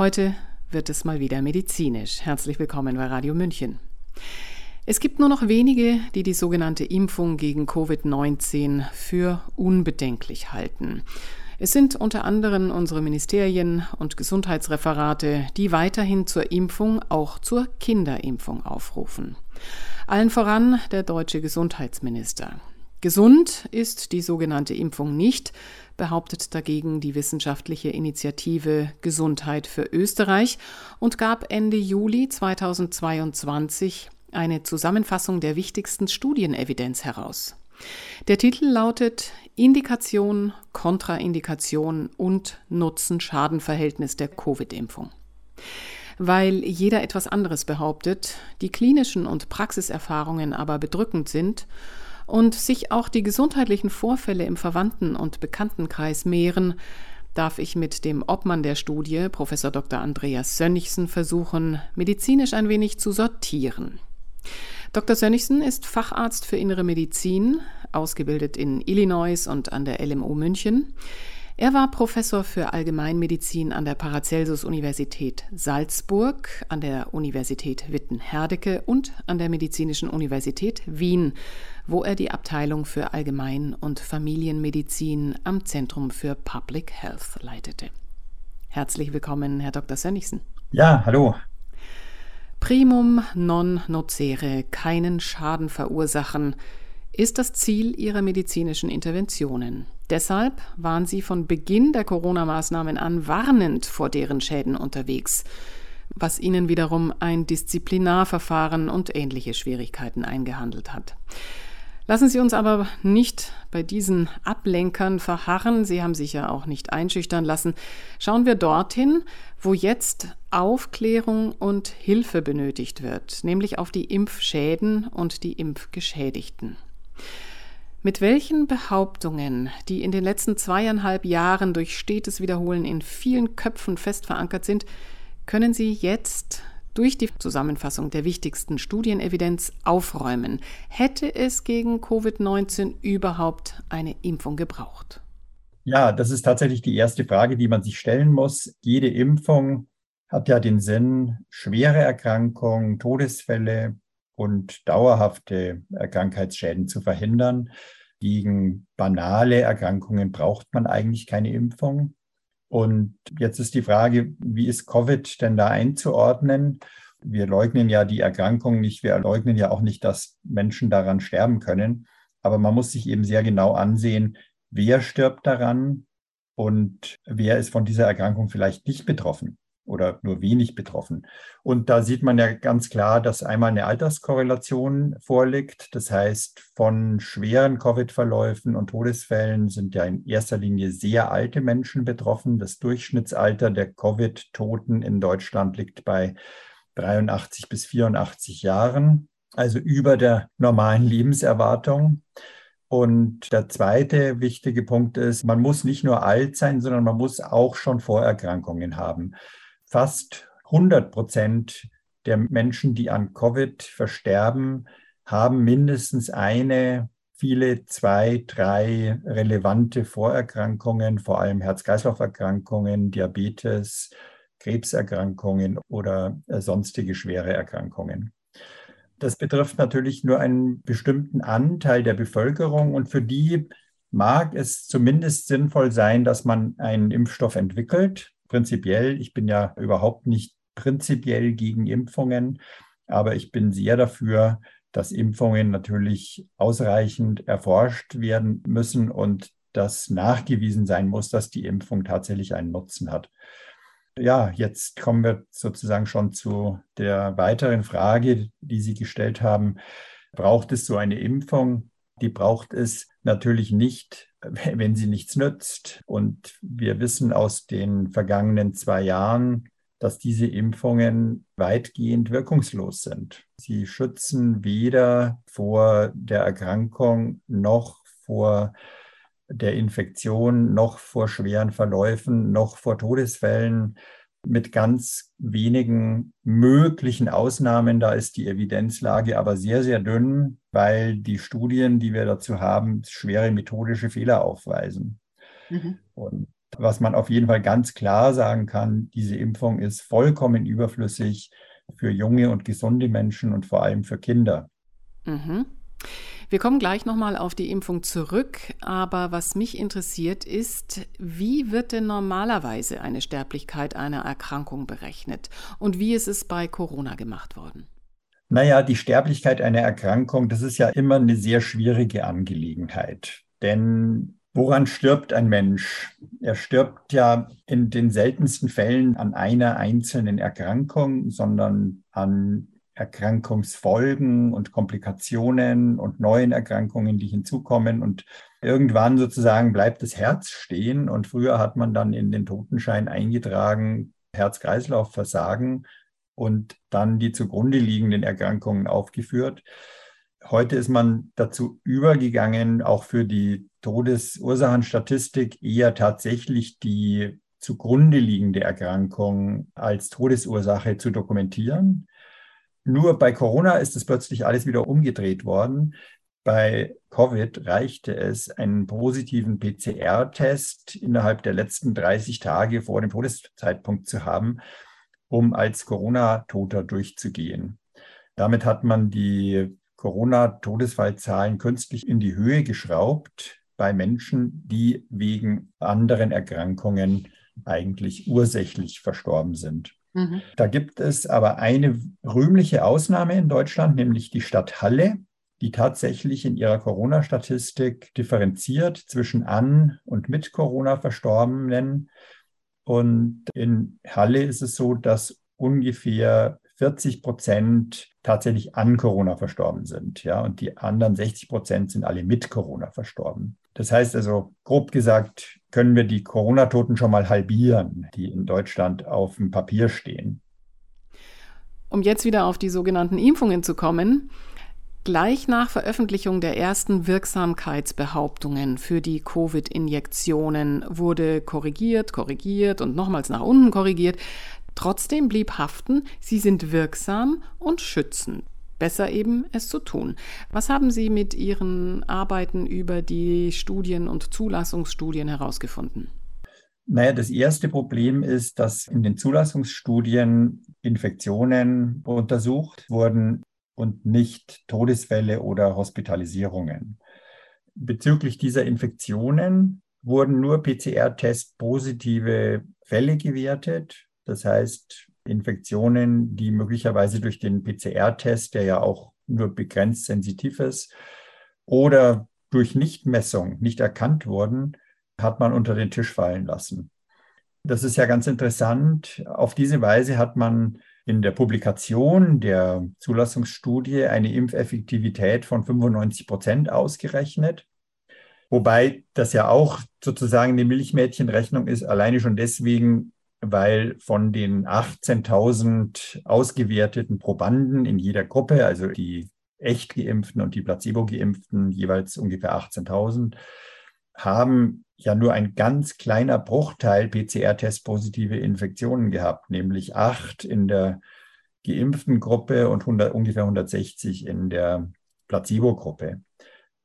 Heute wird es mal wieder medizinisch. Herzlich willkommen bei Radio München. Es gibt nur noch wenige, die die sogenannte Impfung gegen Covid-19 für unbedenklich halten. Es sind unter anderem unsere Ministerien und Gesundheitsreferate, die weiterhin zur Impfung, auch zur Kinderimpfung aufrufen. Allen voran der deutsche Gesundheitsminister. Gesund ist die sogenannte Impfung nicht, behauptet dagegen die wissenschaftliche Initiative Gesundheit für Österreich und gab Ende Juli 2022 eine Zusammenfassung der wichtigsten Studienevidenz heraus. Der Titel lautet Indikation, Kontraindikation und Nutzen-Schaden-Verhältnis der Covid-Impfung. Weil jeder etwas anderes behauptet, die klinischen und Praxiserfahrungen aber bedrückend sind und sich auch die gesundheitlichen Vorfälle im Verwandten- und Bekanntenkreis mehren, darf ich mit dem Obmann der Studie, Prof. Dr. Andreas Sönnigsen, versuchen, medizinisch ein wenig zu sortieren. Dr. Sönnigsen ist Facharzt für Innere Medizin, ausgebildet in Illinois und an der LMU München. Er war Professor für Allgemeinmedizin an der Paracelsus-Universität Salzburg, an der Universität Witten-Herdecke und an der Medizinischen Universität Wien, wo er die Abteilung für Allgemein- und Familienmedizin am Zentrum für Public Health leitete. Herzlich willkommen, Herr Dr. Sönnigsen. Ja, hallo. Primum non nocere, keinen Schaden verursachen, ist das Ziel ihrer medizinischen Interventionen. Deshalb waren sie von Beginn der Corona-Maßnahmen an warnend vor deren Schäden unterwegs, was ihnen wiederum ein Disziplinarverfahren und ähnliche Schwierigkeiten eingehandelt hat. Lassen Sie uns aber nicht bei diesen Ablenkern verharren. Sie haben sich ja auch nicht einschüchtern lassen. Schauen wir dorthin, wo jetzt Aufklärung und Hilfe benötigt wird, nämlich auf die Impfschäden und die Impfgeschädigten. Mit welchen Behauptungen, die in den letzten zweieinhalb Jahren durch stetes Wiederholen in vielen Köpfen fest verankert sind, können Sie jetzt durch die Zusammenfassung der wichtigsten Studienevidenz aufräumen? Hätte es gegen Covid-19 überhaupt eine Impfung gebraucht? Ja, das ist tatsächlich die erste Frage, die man sich stellen muss. Jede Impfung hat ja den Sinn, schwere Erkrankungen, Todesfälle und dauerhafte Krankheitsschäden zu verhindern. Gegen banale Erkrankungen braucht man eigentlich keine Impfung. Und jetzt ist die Frage, wie ist Covid denn da einzuordnen? Wir leugnen ja die Erkrankung nicht, wir leugnen ja auch nicht, dass Menschen daran sterben können. Aber man muss sich eben sehr genau ansehen, wer stirbt daran und wer ist von dieser Erkrankung vielleicht nicht betroffen oder nur wenig betroffen. Und da sieht man ja ganz klar, dass einmal eine Alterskorrelation vorliegt. Das heißt, von schweren Covid-Verläufen und Todesfällen sind ja in erster Linie sehr alte Menschen betroffen. Das Durchschnittsalter der Covid-Toten in Deutschland liegt bei 83 bis 84 Jahren, also über der normalen Lebenserwartung. Und der zweite wichtige Punkt ist, man muss nicht nur alt sein, sondern man muss auch schon Vorerkrankungen haben fast 100 Prozent der Menschen, die an Covid versterben, haben mindestens eine, viele zwei, drei relevante Vorerkrankungen, vor allem Herz-Kreislauf-Erkrankungen, Diabetes, Krebserkrankungen oder äh, sonstige schwere Erkrankungen. Das betrifft natürlich nur einen bestimmten Anteil der Bevölkerung und für die mag es zumindest sinnvoll sein, dass man einen Impfstoff entwickelt, prinzipiell, ich bin ja überhaupt nicht prinzipiell gegen Impfungen, aber ich bin sehr dafür, dass Impfungen natürlich ausreichend erforscht werden müssen und dass nachgewiesen sein muss, dass die Impfung tatsächlich einen Nutzen hat. Ja, jetzt kommen wir sozusagen schon zu der weiteren Frage, die Sie gestellt haben. Braucht es so eine Impfung? Die braucht es natürlich nicht wenn sie nichts nützt. Und wir wissen aus den vergangenen zwei Jahren, dass diese Impfungen weitgehend wirkungslos sind. Sie schützen weder vor der Erkrankung noch vor der Infektion, noch vor schweren Verläufen, noch vor Todesfällen mit ganz wenigen möglichen Ausnahmen. Da ist die Evidenzlage aber sehr, sehr dünn, weil die Studien, die wir dazu haben, schwere methodische Fehler aufweisen. Mhm. Und Was man auf jeden Fall ganz klar sagen kann, diese Impfung ist vollkommen überflüssig für junge und gesunde Menschen und vor allem für Kinder. Mhm. Wir kommen gleich nochmal auf die Impfung zurück, aber was mich interessiert ist, wie wird denn normalerweise eine Sterblichkeit einer Erkrankung berechnet und wie ist es bei Corona gemacht worden? Naja, die Sterblichkeit einer Erkrankung, das ist ja immer eine sehr schwierige Angelegenheit. Denn woran stirbt ein Mensch? Er stirbt ja in den seltensten Fällen an einer einzelnen Erkrankung, sondern an Erkrankungsfolgen und Komplikationen und neuen Erkrankungen, die hinzukommen. Und irgendwann sozusagen bleibt das Herz stehen. Und früher hat man dann in den Totenschein eingetragen, Herz-Kreislauf-Versagen und dann die zugrunde liegenden Erkrankungen aufgeführt. Heute ist man dazu übergegangen, auch für die Todesursachenstatistik eher tatsächlich die zugrunde liegende Erkrankung als Todesursache zu dokumentieren. Nur bei Corona ist es plötzlich alles wieder umgedreht worden. Bei Covid reichte es, einen positiven PCR-Test innerhalb der letzten 30 Tage vor dem Todeszeitpunkt zu haben, um als Corona-Toter durchzugehen. Damit hat man die Corona-Todesfallzahlen künstlich in die Höhe geschraubt bei Menschen, die wegen anderen Erkrankungen eigentlich ursächlich verstorben sind. Mhm. Da gibt es aber eine rühmliche Ausnahme in Deutschland, nämlich die Stadt Halle, die tatsächlich in ihrer Corona-Statistik differenziert zwischen an und mit Corona Verstorbenen. Und in Halle ist es so, dass ungefähr 40 Prozent tatsächlich an Corona verstorben sind. Ja, und die anderen 60 Prozent sind alle mit Corona verstorben. Das heißt also, grob gesagt, können wir die Corona-Toten schon mal halbieren, die in Deutschland auf dem Papier stehen. Um jetzt wieder auf die sogenannten Impfungen zu kommen, Gleich nach Veröffentlichung der ersten Wirksamkeitsbehauptungen für die Covid-Injektionen wurde korrigiert, korrigiert und nochmals nach unten korrigiert. Trotzdem blieb haften, sie sind wirksam und schützen. Besser eben, es zu tun. Was haben Sie mit Ihren Arbeiten über die Studien und Zulassungsstudien herausgefunden? Naja, das erste Problem ist, dass in den Zulassungsstudien Infektionen untersucht wurden und nicht Todesfälle oder Hospitalisierungen. Bezüglich dieser Infektionen wurden nur PCR-Test positive Fälle gewertet. Das heißt, Infektionen, die möglicherweise durch den PCR-Test, der ja auch nur begrenzt sensitiv ist, oder durch Nichtmessung nicht erkannt wurden, hat man unter den Tisch fallen lassen. Das ist ja ganz interessant. Auf diese Weise hat man in der Publikation der Zulassungsstudie eine Impfeffektivität von 95 Prozent ausgerechnet. Wobei das ja auch sozusagen eine Milchmädchenrechnung ist, alleine schon deswegen, weil von den 18.000 ausgewerteten Probanden in jeder Gruppe, also die echt geimpften und die placebo geimpften, jeweils ungefähr 18.000, haben ja nur ein ganz kleiner Bruchteil PCR-Test-positive Infektionen gehabt, nämlich acht in der geimpften Gruppe und 100, ungefähr 160 in der Placebo-Gruppe.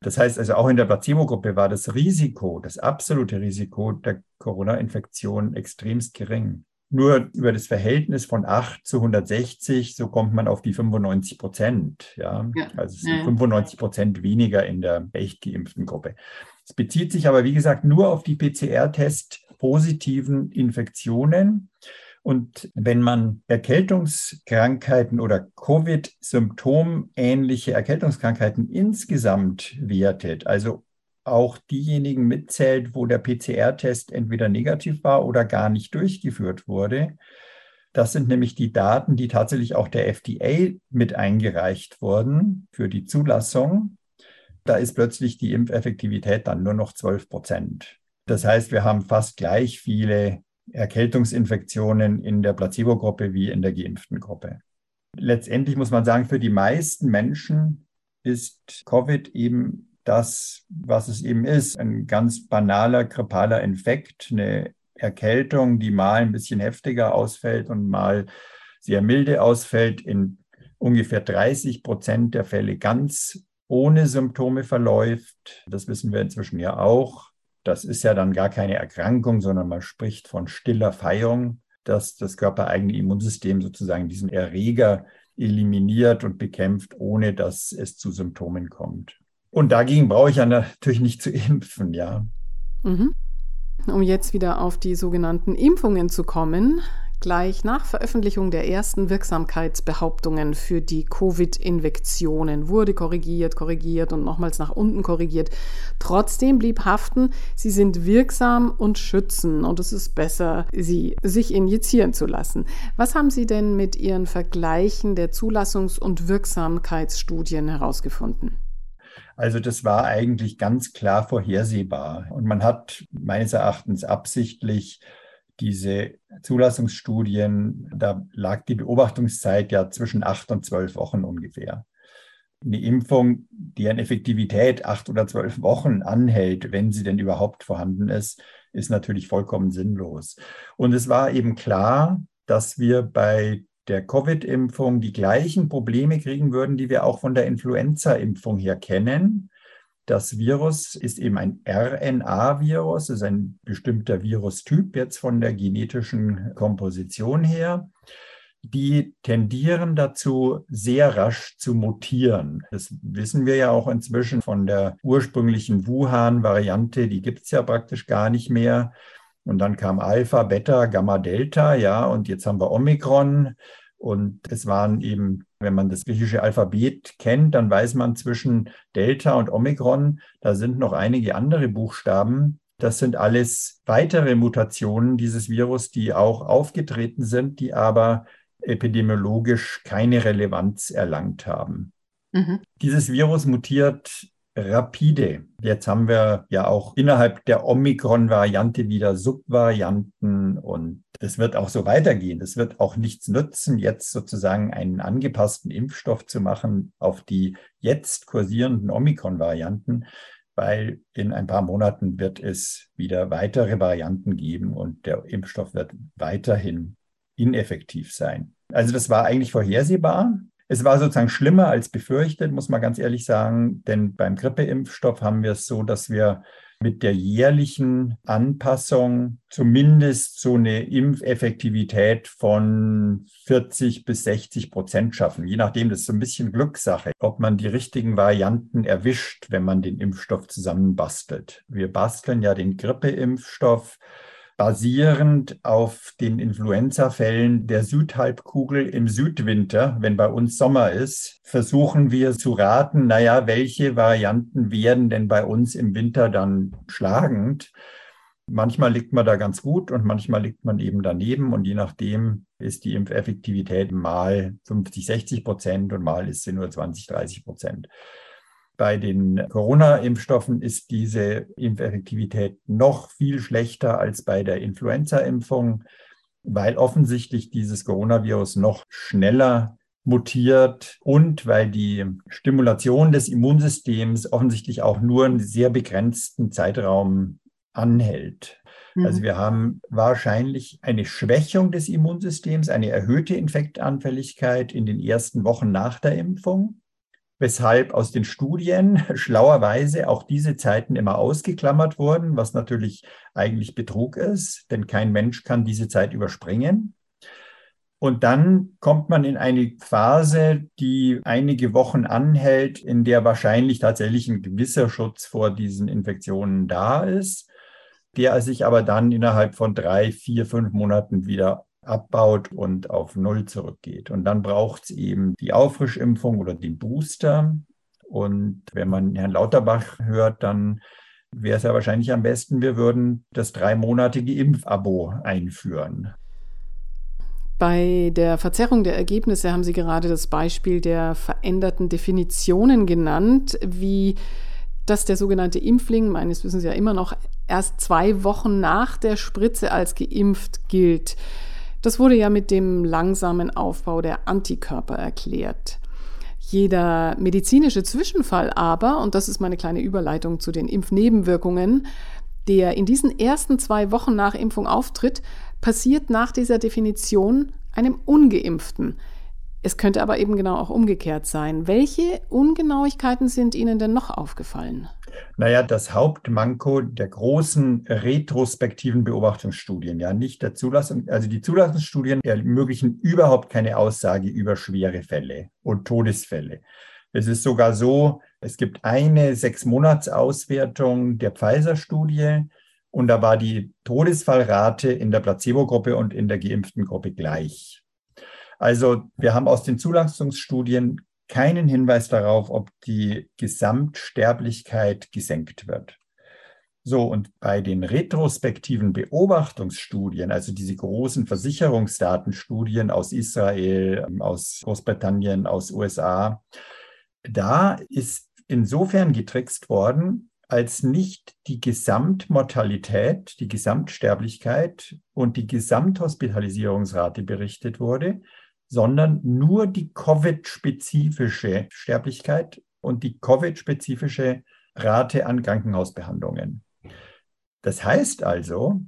Das heißt also, auch in der Placebo-Gruppe war das Risiko, das absolute Risiko der Corona-Infektion extremst gering. Nur über das Verhältnis von 8 zu 160, so kommt man auf die 95 Prozent. Ja? ja. Also es sind ja. 95 Prozent weniger in der echt geimpften Gruppe. Es bezieht sich aber, wie gesagt, nur auf die PCR-Test positiven Infektionen. Und wenn man Erkältungskrankheiten oder Covid-Symptom-ähnliche Erkältungskrankheiten insgesamt wertet, also auch diejenigen mitzählt, wo der PCR-Test entweder negativ war oder gar nicht durchgeführt wurde, das sind nämlich die Daten, die tatsächlich auch der FDA mit eingereicht wurden für die Zulassung. Da ist plötzlich die Impfeffektivität dann nur noch 12 Prozent. Das heißt, wir haben fast gleich viele Erkältungsinfektionen in der Placebo-Gruppe wie in der geimpften Gruppe. Letztendlich muss man sagen, für die meisten Menschen ist Covid eben das, was es eben ist, ein ganz banaler grippaler Infekt, eine Erkältung, die mal ein bisschen heftiger ausfällt und mal sehr milde ausfällt, in ungefähr 30 Prozent der Fälle ganz ohne Symptome verläuft. Das wissen wir inzwischen ja auch. Das ist ja dann gar keine Erkrankung, sondern man spricht von stiller Feierung, dass das körpereigene Immunsystem sozusagen diesen Erreger eliminiert und bekämpft, ohne dass es zu Symptomen kommt. Und dagegen brauche ich ja natürlich nicht zu impfen, ja. Mhm. Um jetzt wieder auf die sogenannten Impfungen zu kommen, Gleich nach Veröffentlichung der ersten Wirksamkeitsbehauptungen für die Covid-Infektionen wurde korrigiert, korrigiert und nochmals nach unten korrigiert. Trotzdem blieb haften, sie sind wirksam und schützen und es ist besser, sie sich injizieren zu lassen. Was haben Sie denn mit Ihren Vergleichen der Zulassungs- und Wirksamkeitsstudien herausgefunden? Also das war eigentlich ganz klar vorhersehbar. Und man hat meines Erachtens absichtlich diese Zulassungsstudien, da lag die Beobachtungszeit ja zwischen acht und zwölf Wochen ungefähr. Eine Impfung, deren Effektivität acht oder zwölf Wochen anhält, wenn sie denn überhaupt vorhanden ist, ist natürlich vollkommen sinnlos. Und es war eben klar, dass wir bei der Covid-Impfung die gleichen Probleme kriegen würden, die wir auch von der Influenza-Impfung her kennen. Das Virus ist eben ein RNA-Virus, ist ein bestimmter Virustyp jetzt von der genetischen Komposition her. Die tendieren dazu, sehr rasch zu mutieren. Das wissen wir ja auch inzwischen von der ursprünglichen Wuhan-Variante, die gibt es ja praktisch gar nicht mehr. Und dann kam Alpha, Beta, Gamma, Delta, ja, und jetzt haben wir Omikron. Und es waren eben, wenn man das griechische Alphabet kennt, dann weiß man zwischen Delta und Omikron, da sind noch einige andere Buchstaben. Das sind alles weitere Mutationen dieses Virus, die auch aufgetreten sind, die aber epidemiologisch keine Relevanz erlangt haben. Mhm. Dieses Virus mutiert rapide. Jetzt haben wir ja auch innerhalb der Omikron-Variante wieder Subvarianten und es wird auch so weitergehen. Es wird auch nichts nützen, jetzt sozusagen einen angepassten Impfstoff zu machen auf die jetzt kursierenden Omikron-Varianten, weil in ein paar Monaten wird es wieder weitere Varianten geben und der Impfstoff wird weiterhin ineffektiv sein. Also das war eigentlich vorhersehbar. Es war sozusagen schlimmer als befürchtet, muss man ganz ehrlich sagen, denn beim Grippeimpfstoff haben wir es so, dass wir mit der jährlichen Anpassung zumindest so eine Impfeffektivität von 40 bis 60 Prozent schaffen. Je nachdem, das ist so ein bisschen Glückssache, ob man die richtigen Varianten erwischt, wenn man den Impfstoff zusammenbastelt. Wir basteln ja den Grippeimpfstoff basierend auf den Influenza-Fällen der Südhalbkugel im Südwinter, wenn bei uns Sommer ist, versuchen wir zu raten, naja, welche Varianten werden denn bei uns im Winter dann schlagend? Manchmal liegt man da ganz gut und manchmal liegt man eben daneben und je nachdem ist die Impfeffektivität mal 50, 60 Prozent und mal ist sie nur 20, 30 Prozent. Bei den Corona-Impfstoffen ist diese Impfeffektivität noch viel schlechter als bei der Influenza-Impfung, weil offensichtlich dieses Coronavirus noch schneller mutiert und weil die Stimulation des Immunsystems offensichtlich auch nur einen sehr begrenzten Zeitraum anhält. Mhm. Also wir haben wahrscheinlich eine Schwächung des Immunsystems, eine erhöhte Infektanfälligkeit in den ersten Wochen nach der Impfung weshalb aus den Studien schlauerweise auch diese Zeiten immer ausgeklammert wurden, was natürlich eigentlich Betrug ist, denn kein Mensch kann diese Zeit überspringen. Und dann kommt man in eine Phase, die einige Wochen anhält, in der wahrscheinlich tatsächlich ein gewisser Schutz vor diesen Infektionen da ist, der sich aber dann innerhalb von drei, vier, fünf Monaten wieder abbaut und auf Null zurückgeht. Und dann braucht es eben die Auffrischimpfung oder den Booster. Und wenn man Herrn Lauterbach hört, dann wäre es ja wahrscheinlich am besten, wir würden das dreimonatige Impfabo einführen. Bei der Verzerrung der Ergebnisse haben Sie gerade das Beispiel der veränderten Definitionen genannt, wie dass der sogenannte Impfling, meines Wissens ja immer noch erst zwei Wochen nach der Spritze als geimpft gilt. Das wurde ja mit dem langsamen Aufbau der Antikörper erklärt. Jeder medizinische Zwischenfall aber, und das ist meine kleine Überleitung zu den Impfnebenwirkungen, der in diesen ersten zwei Wochen nach Impfung auftritt, passiert nach dieser Definition einem ungeimpften. Es könnte aber eben genau auch umgekehrt sein. Welche Ungenauigkeiten sind Ihnen denn noch aufgefallen? Naja, das Hauptmanko der großen retrospektiven Beobachtungsstudien, ja, nicht der Zulassung, also die Zulassungsstudien ermöglichen überhaupt keine Aussage über schwere Fälle und Todesfälle. Es ist sogar so, es gibt eine Sechs-Monats-Auswertung der Pfizer-Studie und da war die Todesfallrate in der Placebo-Gruppe und in der geimpften Gruppe gleich. Also wir haben aus den Zulassungsstudien keinen Hinweis darauf, ob die Gesamtsterblichkeit gesenkt wird. So, und bei den retrospektiven Beobachtungsstudien, also diese großen Versicherungsdatenstudien aus Israel, aus Großbritannien, aus USA, da ist insofern getrickst worden, als nicht die Gesamtmortalität, die Gesamtsterblichkeit und die Gesamthospitalisierungsrate berichtet wurde, sondern nur die Covid-spezifische Sterblichkeit und die Covid-spezifische Rate an Krankenhausbehandlungen. Das heißt also,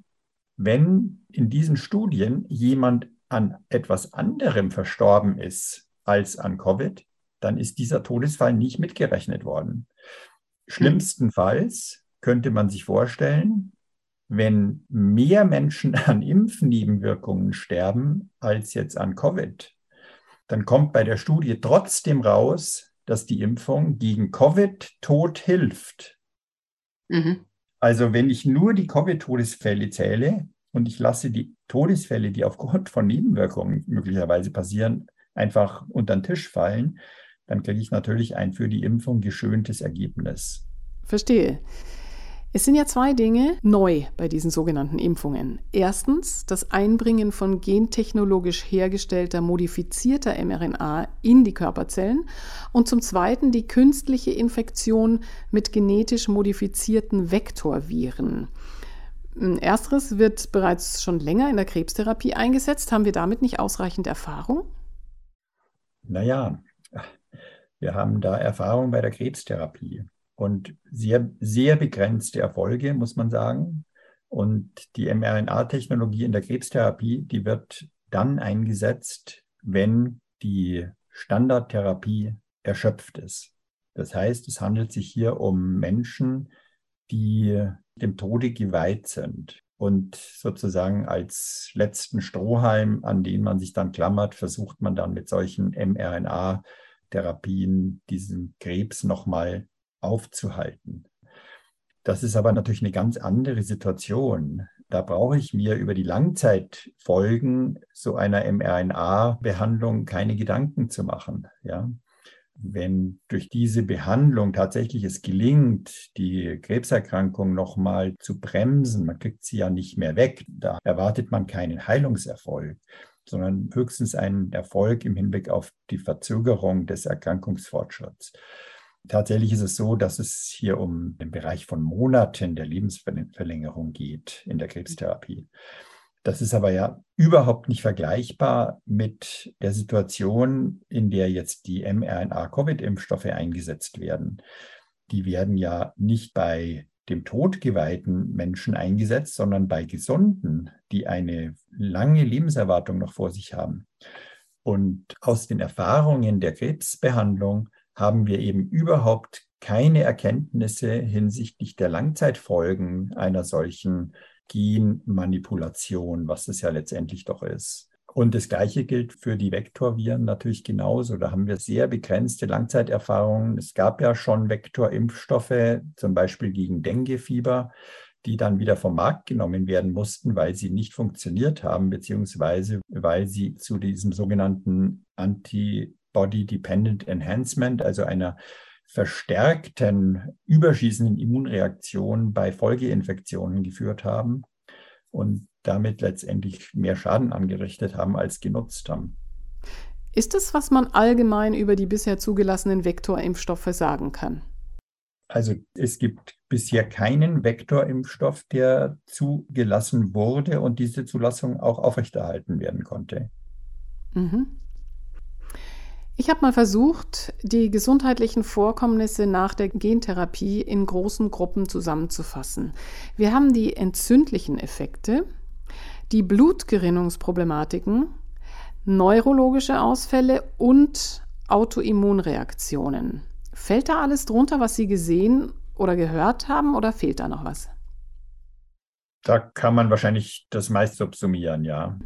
wenn in diesen Studien jemand an etwas anderem verstorben ist als an Covid, dann ist dieser Todesfall nicht mitgerechnet worden. Schlimmstenfalls könnte man sich vorstellen, wenn mehr Menschen an Impfnebenwirkungen sterben als jetzt an Covid, dann kommt bei der Studie trotzdem raus, dass die Impfung gegen Covid tot hilft. Mhm. Also wenn ich nur die Covid-Todesfälle zähle und ich lasse die Todesfälle, die aufgrund von Nebenwirkungen möglicherweise passieren, einfach unter den Tisch fallen, dann kriege ich natürlich ein für die Impfung geschöntes Ergebnis. Verstehe. Es sind ja zwei Dinge neu bei diesen sogenannten Impfungen. Erstens das Einbringen von gentechnologisch hergestellter modifizierter mRNA in die Körperzellen und zum Zweiten die künstliche Infektion mit genetisch modifizierten Vektorviren. Ersteres wird bereits schon länger in der Krebstherapie eingesetzt. Haben wir damit nicht ausreichend Erfahrung? Naja, wir haben da Erfahrung bei der Krebstherapie und sehr, sehr begrenzte Erfolge, muss man sagen. Und die mRNA-Technologie in der Krebstherapie, die wird dann eingesetzt, wenn die Standardtherapie erschöpft ist. Das heißt, es handelt sich hier um Menschen, die dem Tode geweiht sind und sozusagen als letzten Strohhalm, an den man sich dann klammert, versucht man dann mit solchen mRNA Therapien diesen Krebs nochmal aufzuhalten. Das ist aber natürlich eine ganz andere Situation. Da brauche ich mir über die Langzeitfolgen so einer mRNA-Behandlung keine Gedanken zu machen. Ja? Wenn durch diese Behandlung tatsächlich es gelingt, die Krebserkrankung nochmal zu bremsen, man kriegt sie ja nicht mehr weg, da erwartet man keinen Heilungserfolg sondern höchstens einen Erfolg im Hinblick auf die Verzögerung des Erkrankungsfortschritts. Tatsächlich ist es so, dass es hier um den Bereich von Monaten der Lebensverlängerung geht in der Krebstherapie. Das ist aber ja überhaupt nicht vergleichbar mit der Situation, in der jetzt die mRNA-Covid-Impfstoffe eingesetzt werden. Die werden ja nicht bei dem todgeweihten Menschen eingesetzt, sondern bei Gesunden, die eine lange Lebenserwartung noch vor sich haben. Und aus den Erfahrungen der Krebsbehandlung haben wir eben überhaupt keine Erkenntnisse hinsichtlich der Langzeitfolgen einer solchen Genmanipulation, was es ja letztendlich doch ist. Und das Gleiche gilt für die Vektorviren natürlich genauso. Da haben wir sehr begrenzte Langzeiterfahrungen. Es gab ja schon Vektorimpfstoffe, zum Beispiel gegen Denguefieber, die dann wieder vom Markt genommen werden mussten, weil sie nicht funktioniert haben, beziehungsweise weil sie zu diesem sogenannten Antibody-Dependent Enhancement, also einer verstärkten überschießenden Immunreaktion bei Folgeinfektionen geführt haben. Und damit letztendlich mehr Schaden angerichtet haben als genutzt haben. Ist es, was man allgemein über die bisher zugelassenen Vektorimpfstoffe sagen kann? Also es gibt bisher keinen Vektorimpfstoff, der zugelassen wurde und diese Zulassung auch aufrechterhalten werden konnte. Mhm. Ich habe mal versucht, die gesundheitlichen Vorkommnisse nach der Gentherapie in großen Gruppen zusammenzufassen. Wir haben die entzündlichen Effekte, die Blutgerinnungsproblematiken, neurologische Ausfälle und Autoimmunreaktionen. Fällt da alles drunter, was Sie gesehen oder gehört haben oder fehlt da noch was? Da kann man wahrscheinlich das meist subsumieren, ja.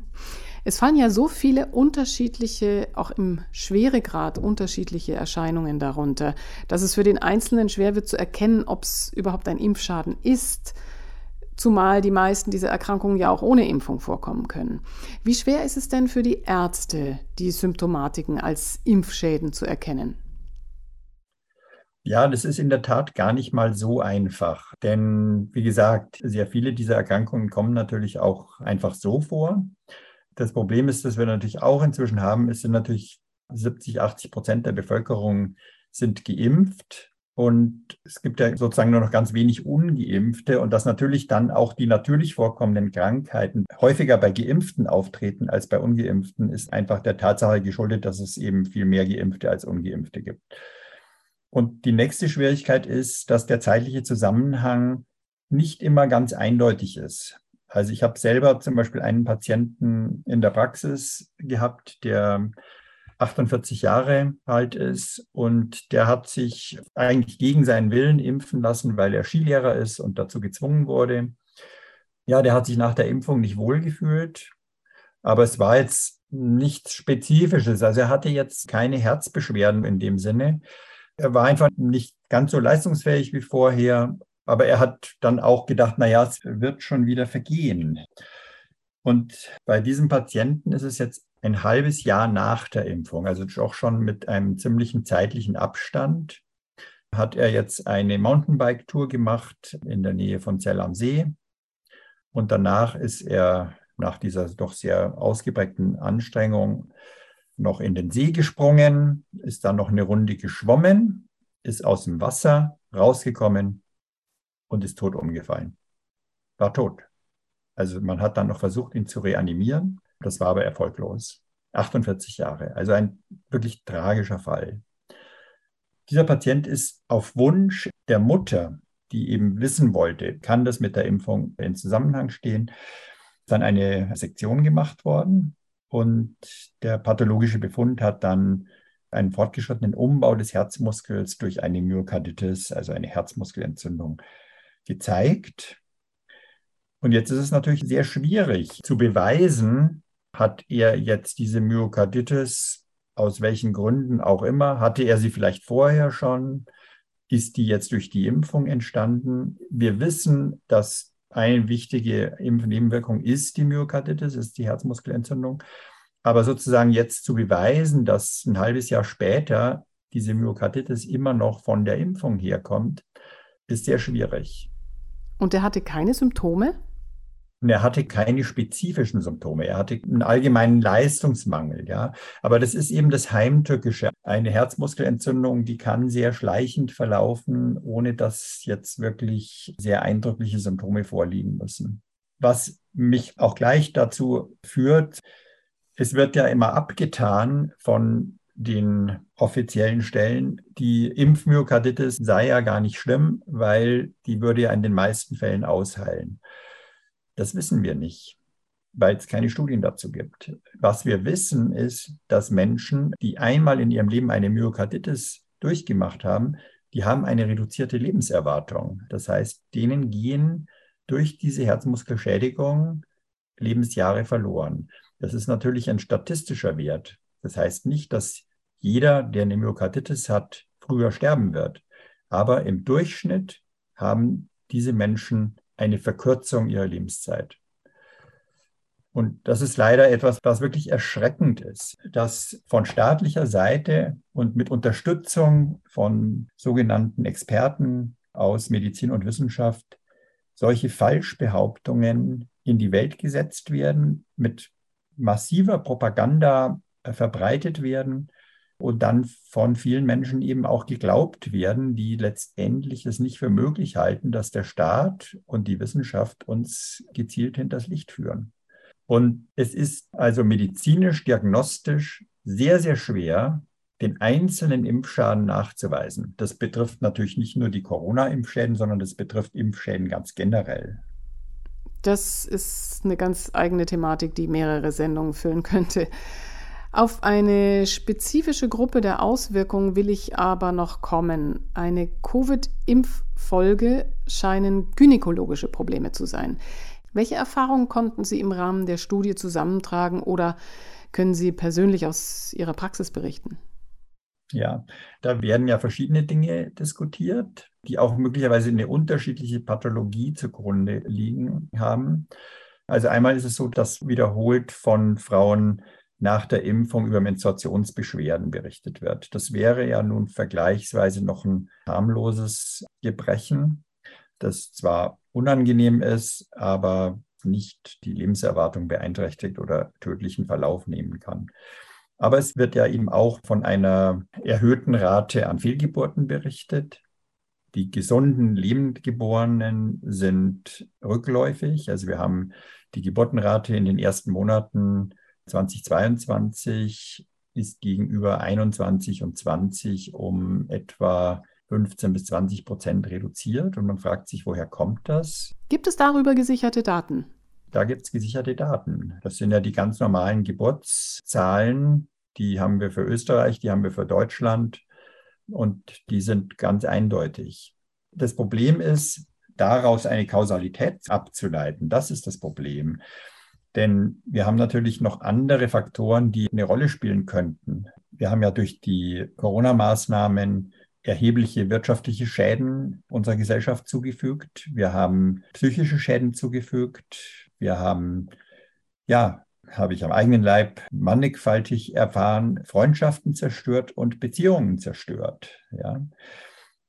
Es fallen ja so viele unterschiedliche, auch im Schweregrad unterschiedliche Erscheinungen darunter, dass es für den Einzelnen schwer wird zu erkennen, ob es überhaupt ein Impfschaden ist, zumal die meisten dieser Erkrankungen ja auch ohne Impfung vorkommen können. Wie schwer ist es denn für die Ärzte, die Symptomatiken als Impfschäden zu erkennen? Ja, das ist in der Tat gar nicht mal so einfach. Denn wie gesagt, sehr viele dieser Erkrankungen kommen natürlich auch einfach so vor. Das Problem ist, dass wir natürlich auch inzwischen haben, es sind natürlich 70, 80 Prozent der Bevölkerung sind geimpft und es gibt ja sozusagen nur noch ganz wenig ungeimpfte und dass natürlich dann auch die natürlich vorkommenden Krankheiten häufiger bei geimpften auftreten als bei ungeimpften, ist einfach der Tatsache geschuldet, dass es eben viel mehr geimpfte als ungeimpfte gibt. Und die nächste Schwierigkeit ist, dass der zeitliche Zusammenhang nicht immer ganz eindeutig ist. Also ich habe selber zum Beispiel einen Patienten in der Praxis gehabt, der 48 Jahre alt ist und der hat sich eigentlich gegen seinen Willen impfen lassen, weil er Skilehrer ist und dazu gezwungen wurde. Ja, der hat sich nach der Impfung nicht wohlgefühlt, aber es war jetzt nichts Spezifisches. Also er hatte jetzt keine Herzbeschwerden in dem Sinne. Er war einfach nicht ganz so leistungsfähig wie vorher, aber er hat dann auch gedacht, na ja, es wird schon wieder vergehen. Und bei diesem Patienten ist es jetzt ein halbes Jahr nach der Impfung, also auch schon mit einem ziemlichen zeitlichen Abstand, hat er jetzt eine Mountainbike-Tour gemacht in der Nähe von Zell am See. Und danach ist er nach dieser doch sehr ausgeprägten Anstrengung noch in den See gesprungen, ist dann noch eine Runde geschwommen, ist aus dem Wasser rausgekommen und ist tot umgefallen. War tot. Also man hat dann noch versucht, ihn zu reanimieren. Das war aber erfolglos. 48 Jahre. Also ein wirklich tragischer Fall. Dieser Patient ist auf Wunsch der Mutter, die eben wissen wollte, kann das mit der Impfung in Zusammenhang stehen, dann eine Sektion gemacht worden. Und der pathologische Befund hat dann einen fortgeschrittenen Umbau des Herzmuskels durch eine Myokarditis, also eine Herzmuskelentzündung, gezeigt. Und jetzt ist es natürlich sehr schwierig zu beweisen, hat er jetzt diese Myokarditis aus welchen Gründen auch immer, hatte er sie vielleicht vorher schon, ist die jetzt durch die Impfung entstanden. Wir wissen, dass eine wichtige Impfnebenwirkung ist die Myokarditis, ist die Herzmuskelentzündung. Aber sozusagen jetzt zu beweisen, dass ein halbes Jahr später diese Myokarditis immer noch von der Impfung herkommt, ist sehr schwierig. Und er hatte keine Symptome? er hatte keine spezifischen Symptome. Er hatte einen allgemeinen Leistungsmangel, ja. Aber das ist eben das Heimtückische. Eine Herzmuskelentzündung, die kann sehr schleichend verlaufen, ohne dass jetzt wirklich sehr eindrückliche Symptome vorliegen müssen. Was mich auch gleich dazu führt, es wird ja immer abgetan von den offiziellen Stellen, die Impfmyokarditis sei ja gar nicht schlimm, weil die würde ja in den meisten Fällen ausheilen. Das wissen wir nicht, weil es keine Studien dazu gibt. Was wir wissen, ist, dass Menschen, die einmal in ihrem Leben eine Myokarditis durchgemacht haben, die haben eine reduzierte Lebenserwartung. Das heißt, denen gehen durch diese Herzmuskelschädigung Lebensjahre verloren. Das ist natürlich ein statistischer Wert. Das heißt nicht, dass jeder, der eine Myokarditis hat, früher sterben wird. Aber im Durchschnitt haben diese Menschen eine Verkürzung ihrer Lebenszeit. Und das ist leider etwas, was wirklich erschreckend ist, dass von staatlicher Seite und mit Unterstützung von sogenannten Experten aus Medizin und Wissenschaft solche Falschbehauptungen in die Welt gesetzt werden, mit massiver Propaganda verbreitet werden und dann von vielen Menschen eben auch geglaubt werden, die letztendlich es nicht für möglich halten, dass der Staat und die Wissenschaft uns gezielt hinters Licht führen. Und es ist also medizinisch, diagnostisch sehr, sehr schwer, den einzelnen Impfschaden nachzuweisen. Das betrifft natürlich nicht nur die Corona-Impfschäden, sondern das betrifft Impfschäden ganz generell. Das ist eine ganz eigene Thematik, die mehrere Sendungen füllen könnte. Auf eine spezifische Gruppe der Auswirkungen will ich aber noch kommen. Eine Covid-Impffolge scheinen gynäkologische Probleme zu sein. Welche Erfahrungen konnten Sie im Rahmen der Studie zusammentragen oder können Sie persönlich aus Ihrer Praxis berichten? Ja, da werden ja verschiedene Dinge diskutiert, die auch möglicherweise eine unterschiedliche Pathologie zugrunde liegen haben. Also einmal ist es so, dass wiederholt von Frauen nach der Impfung über Menstruationsbeschwerden berichtet wird. Das wäre ja nun vergleichsweise noch ein harmloses Gebrechen, das zwar unangenehm ist, aber nicht die Lebenserwartung beeinträchtigt oder tödlichen Verlauf nehmen kann. Aber es wird ja eben auch von einer erhöhten Rate an Fehlgeburten berichtet. Die gesunden Lebendgeborenen sind rückläufig. Also wir haben die Geburtenrate in den ersten Monaten 2022 ist gegenüber 21 und 20 um etwa 15 bis 20 Prozent reduziert. Und man fragt sich, woher kommt das? Gibt es darüber gesicherte Daten? Da gibt es gesicherte Daten. Das sind ja die ganz normalen Geburtszahlen. Die haben wir für Österreich, die haben wir für Deutschland und die sind ganz eindeutig. Das Problem ist, daraus eine Kausalität abzuleiten. Das ist das Problem. Denn wir haben natürlich noch andere Faktoren, die eine Rolle spielen könnten. Wir haben ja durch die Corona-Maßnahmen erhebliche wirtschaftliche Schäden unserer Gesellschaft zugefügt. Wir haben psychische Schäden zugefügt. Wir haben, ja, habe ich am eigenen Leib mannigfaltig erfahren, Freundschaften zerstört und Beziehungen zerstört. Ja.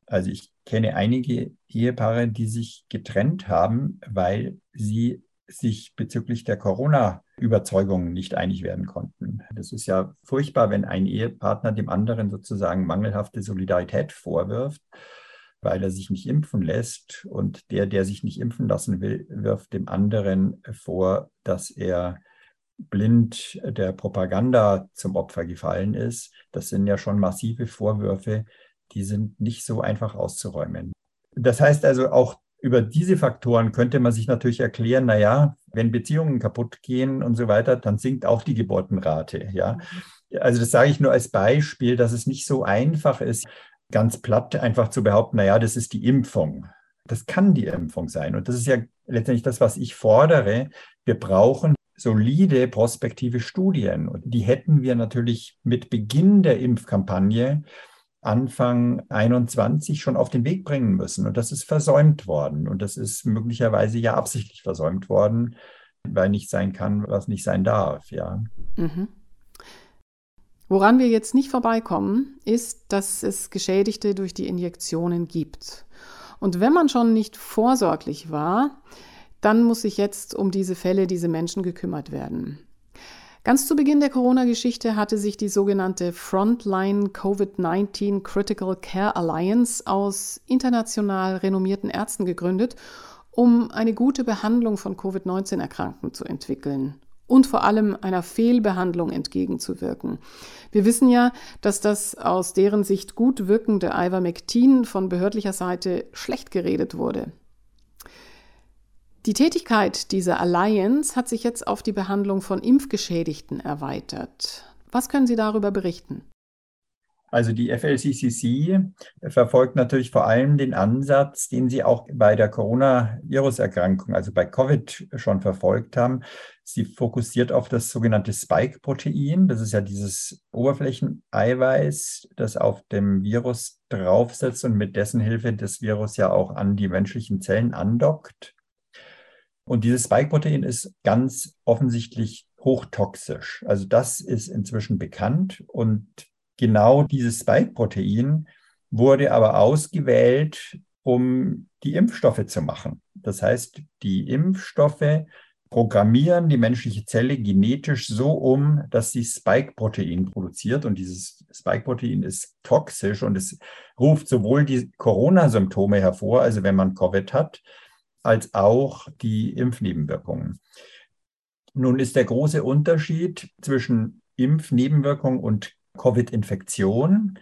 Also ich kenne einige Ehepaare, die sich getrennt haben, weil sie sich bezüglich der Corona-Überzeugungen nicht einig werden konnten. Das ist ja furchtbar, wenn ein Ehepartner dem anderen sozusagen mangelhafte Solidarität vorwirft, weil er sich nicht impfen lässt. Und der, der sich nicht impfen lassen will, wirft dem anderen vor, dass er blind der Propaganda zum Opfer gefallen ist. Das sind ja schon massive Vorwürfe, die sind nicht so einfach auszuräumen. Das heißt also, auch über diese Faktoren könnte man sich natürlich erklären, naja, wenn Beziehungen kaputt gehen und so weiter, dann sinkt auch die Geburtenrate. Ja? Also das sage ich nur als Beispiel, dass es nicht so einfach ist, ganz platt einfach zu behaupten, naja, das ist die Impfung. Das kann die Impfung sein. Und das ist ja letztendlich das, was ich fordere. Wir brauchen solide prospektive Studien. Und die hätten wir natürlich mit Beginn der Impfkampagne Anfang 21 schon auf den Weg bringen müssen. Und das ist versäumt worden. Und das ist möglicherweise ja absichtlich versäumt worden, weil nicht sein kann, was nicht sein darf. Ja. Mhm. Woran wir jetzt nicht vorbeikommen, ist, dass es Geschädigte durch die Injektionen gibt. Und wenn man schon nicht vorsorglich war, dann muss sich jetzt um diese Fälle, diese Menschen gekümmert werden. Ganz zu Beginn der Corona-Geschichte hatte sich die sogenannte Frontline COVID-19 Critical Care Alliance aus international renommierten Ärzten gegründet, um eine gute Behandlung von Covid-19-Erkrankten zu entwickeln und vor allem einer Fehlbehandlung entgegenzuwirken. Wir wissen ja, dass das aus deren Sicht gut wirkende Ivermectin von behördlicher Seite schlecht geredet wurde. Die Tätigkeit dieser Alliance hat sich jetzt auf die Behandlung von Impfgeschädigten erweitert. Was können Sie darüber berichten? Also die FLCCC verfolgt natürlich vor allem den Ansatz, den sie auch bei der Coronavirus-Erkrankung, also bei Covid schon verfolgt haben. Sie fokussiert auf das sogenannte Spike-Protein. Das ist ja dieses Oberflächeneiweiß, das auf dem Virus draufsetzt und mit dessen Hilfe das Virus ja auch an die menschlichen Zellen andockt. Und dieses Spike-Protein ist ganz offensichtlich hochtoxisch. Also das ist inzwischen bekannt. Und genau dieses Spike-Protein wurde aber ausgewählt, um die Impfstoffe zu machen. Das heißt, die Impfstoffe programmieren die menschliche Zelle genetisch so um, dass sie Spike-Protein produziert. Und dieses Spike-Protein ist toxisch und es ruft sowohl die Corona-Symptome hervor, also wenn man Covid hat, als auch die Impfnebenwirkungen. Nun ist der große Unterschied zwischen Impfnebenwirkung und Covid-Infektion,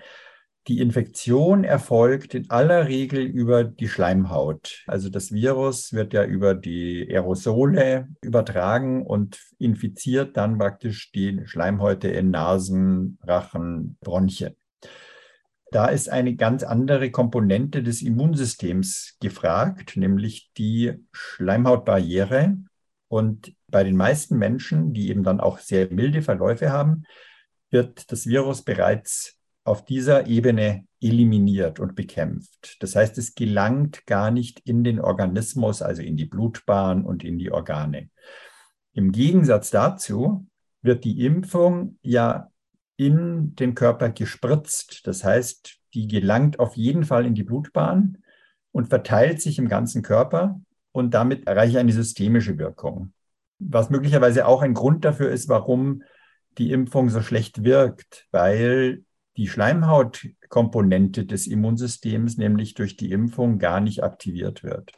Die Infektion erfolgt in aller Regel über die Schleimhaut. Also das Virus wird ja über die Aerosole übertragen und infiziert dann praktisch die Schleimhäute in Nasen, Rachen, Bronchien. Da ist eine ganz andere Komponente des Immunsystems gefragt, nämlich die Schleimhautbarriere. Und bei den meisten Menschen, die eben dann auch sehr milde Verläufe haben, wird das Virus bereits auf dieser Ebene eliminiert und bekämpft. Das heißt, es gelangt gar nicht in den Organismus, also in die Blutbahn und in die Organe. Im Gegensatz dazu wird die Impfung ja in den Körper gespritzt. Das heißt, die gelangt auf jeden Fall in die Blutbahn und verteilt sich im ganzen Körper und damit erreiche ich eine systemische Wirkung. Was möglicherweise auch ein Grund dafür ist, warum die Impfung so schlecht wirkt, weil die Schleimhautkomponente des Immunsystems nämlich durch die Impfung gar nicht aktiviert wird.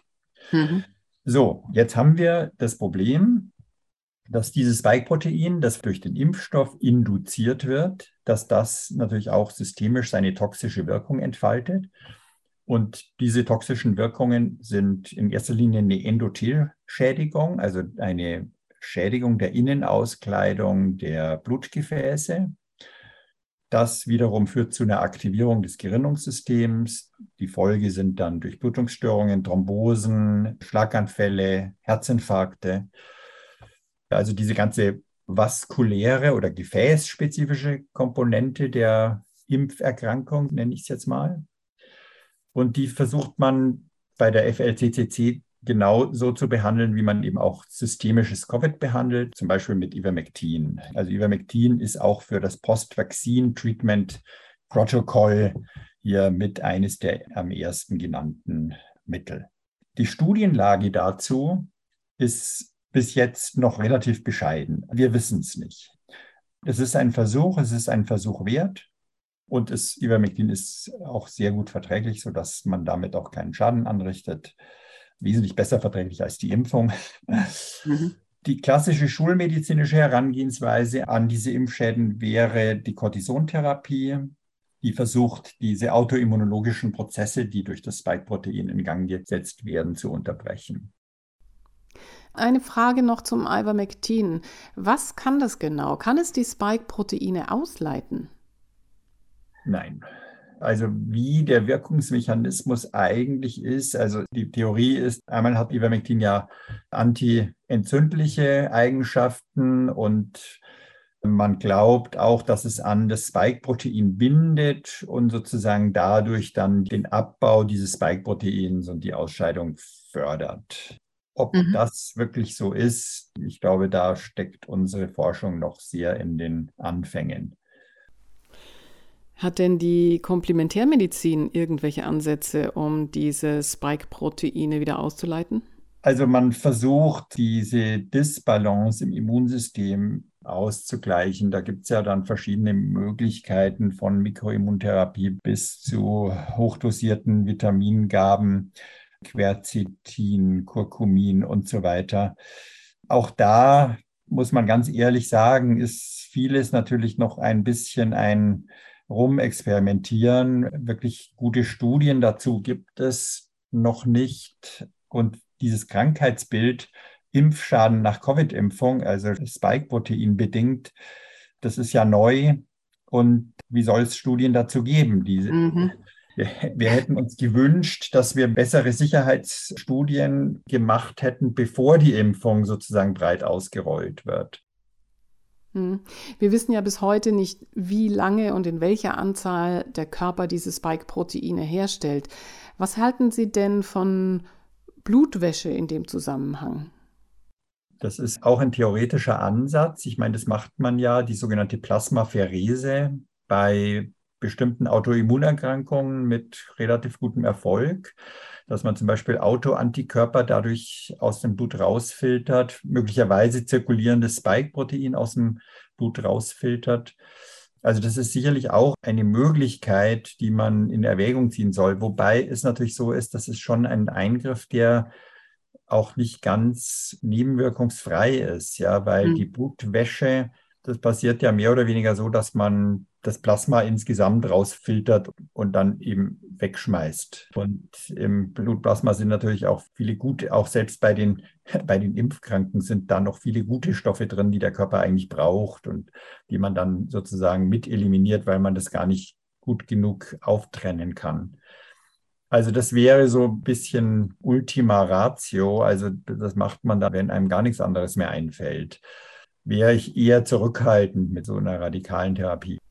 Mhm. So, jetzt haben wir das Problem, dass dieses Spike-Protein, das durch den Impfstoff induziert wird, dass das natürlich auch systemisch seine toxische Wirkung entfaltet. Und diese toxischen Wirkungen sind in erster Linie eine Endothelschädigung, also eine Schädigung der Innenauskleidung der Blutgefäße. Das wiederum führt zu einer Aktivierung des Gerinnungssystems. Die Folge sind dann Durchblutungsstörungen, Thrombosen, Schlaganfälle, Herzinfarkte. Also diese ganze vaskuläre oder gefäßspezifische Komponente der Impferkrankung, nenne ich es jetzt mal. Und die versucht man bei der FLCCC genau so zu behandeln, wie man eben auch systemisches Covid behandelt, zum Beispiel mit Ivermectin. Also Ivermectin ist auch für das Post-Vaccine-Treatment-Protokoll hier mit eines der am ersten genannten Mittel. Die Studienlage dazu ist bis jetzt noch relativ bescheiden. Wir wissen es nicht. Es ist ein Versuch, es ist ein Versuch wert. Und es, Ivermectin ist auch sehr gut verträglich, sodass man damit auch keinen Schaden anrichtet. Wesentlich besser verträglich als die Impfung. Mhm. Die klassische schulmedizinische Herangehensweise an diese Impfschäden wäre die Cortisontherapie, die versucht, diese autoimmunologischen Prozesse, die durch das Spike-Protein in Gang gesetzt werden, zu unterbrechen. Eine Frage noch zum Ivermectin. Was kann das genau? Kann es die Spike-Proteine ausleiten? Nein. Also wie der Wirkungsmechanismus eigentlich ist, also die Theorie ist, einmal hat Ivermectin ja antientzündliche Eigenschaften und man glaubt auch, dass es an das Spike-Protein bindet und sozusagen dadurch dann den Abbau dieses Spike-Proteins und die Ausscheidung fördert. Ob mhm. das wirklich so ist, ich glaube, da steckt unsere Forschung noch sehr in den Anfängen. Hat denn die Komplementärmedizin irgendwelche Ansätze, um diese Spike-Proteine wieder auszuleiten? Also man versucht, diese Disbalance im Immunsystem auszugleichen. Da gibt es ja dann verschiedene Möglichkeiten von Mikroimmuntherapie bis zu hochdosierten Vitamingaben, Quercetin, Curcumin und so weiter. Auch da muss man ganz ehrlich sagen, ist vieles natürlich noch ein bisschen ein rumexperimentieren. Wirklich gute Studien dazu gibt es noch nicht. Und dieses Krankheitsbild, Impfschaden nach Covid-Impfung, also Spike-Protein bedingt, das ist ja neu. Und wie soll es Studien dazu geben? Diese, mhm. Wir, wir hätten uns gewünscht, dass wir bessere Sicherheitsstudien gemacht hätten, bevor die Impfung sozusagen breit ausgerollt wird. Hm. Wir wissen ja bis heute nicht, wie lange und in welcher Anzahl der Körper diese Spike-Proteine herstellt. Was halten Sie denn von Blutwäsche in dem Zusammenhang? Das ist auch ein theoretischer Ansatz. Ich meine, das macht man ja, die sogenannte Plasmapherese bei bestimmten Autoimmunerkrankungen mit relativ gutem Erfolg dass man zum Beispiel Autoantikörper dadurch aus dem Blut rausfiltert, möglicherweise zirkulierendes Spike-Protein aus dem Blut rausfiltert. Also das ist sicherlich auch eine Möglichkeit, die man in Erwägung ziehen soll. Wobei es natürlich so ist, dass es schon ein Eingriff, der auch nicht ganz nebenwirkungsfrei ist, ja, weil mhm. die Blutwäsche, das passiert ja mehr oder weniger so, dass man das Plasma insgesamt rausfiltert und dann eben wegschmeißt. Und im Blutplasma sind natürlich auch viele gute, auch selbst bei den, bei den Impfkranken sind da noch viele gute Stoffe drin, die der Körper eigentlich braucht und die man dann sozusagen mit eliminiert, weil man das gar nicht gut genug auftrennen kann. Also das wäre so ein bisschen Ultima Ratio. Also das macht man da, wenn einem gar nichts anderes mehr einfällt. Wäre ich eher zurückhaltend mit so einer radikalen Therapie.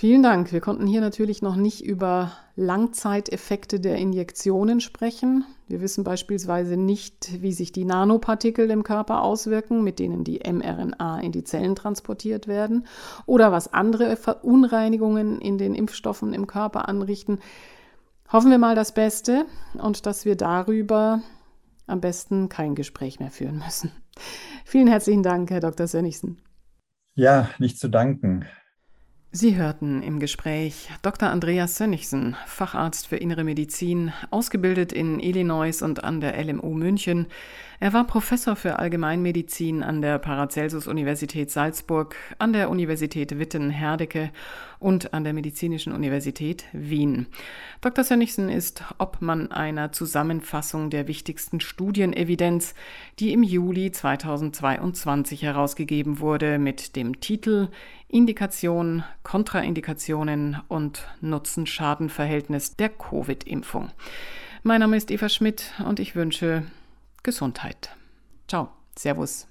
Vielen Dank. Wir konnten hier natürlich noch nicht über Langzeiteffekte der Injektionen sprechen. Wir wissen beispielsweise nicht, wie sich die Nanopartikel im Körper auswirken, mit denen die mRNA in die Zellen transportiert werden, oder was andere Verunreinigungen in den Impfstoffen im Körper anrichten. Hoffen wir mal das Beste und dass wir darüber am besten kein Gespräch mehr führen müssen. Vielen herzlichen Dank, Herr Dr. Sönnigsen. Ja, nicht zu danken. Sie hörten im Gespräch Dr. Andreas Sönnigsen, Facharzt für Innere Medizin, ausgebildet in Illinois und an der LMU München. Er war Professor für Allgemeinmedizin an der Paracelsus-Universität Salzburg, an der Universität Witten-Herdecke und an der Medizinischen Universität Wien. Dr. Sönnigsen ist Obmann einer Zusammenfassung der wichtigsten Studienevidenz, die im Juli 2022 herausgegeben wurde mit dem Titel Indikation, Kontraindikationen und Nutzen-Schaden-Verhältnis der Covid-Impfung. Mein Name ist Eva Schmidt und ich wünsche Gesundheit. Ciao, Servus.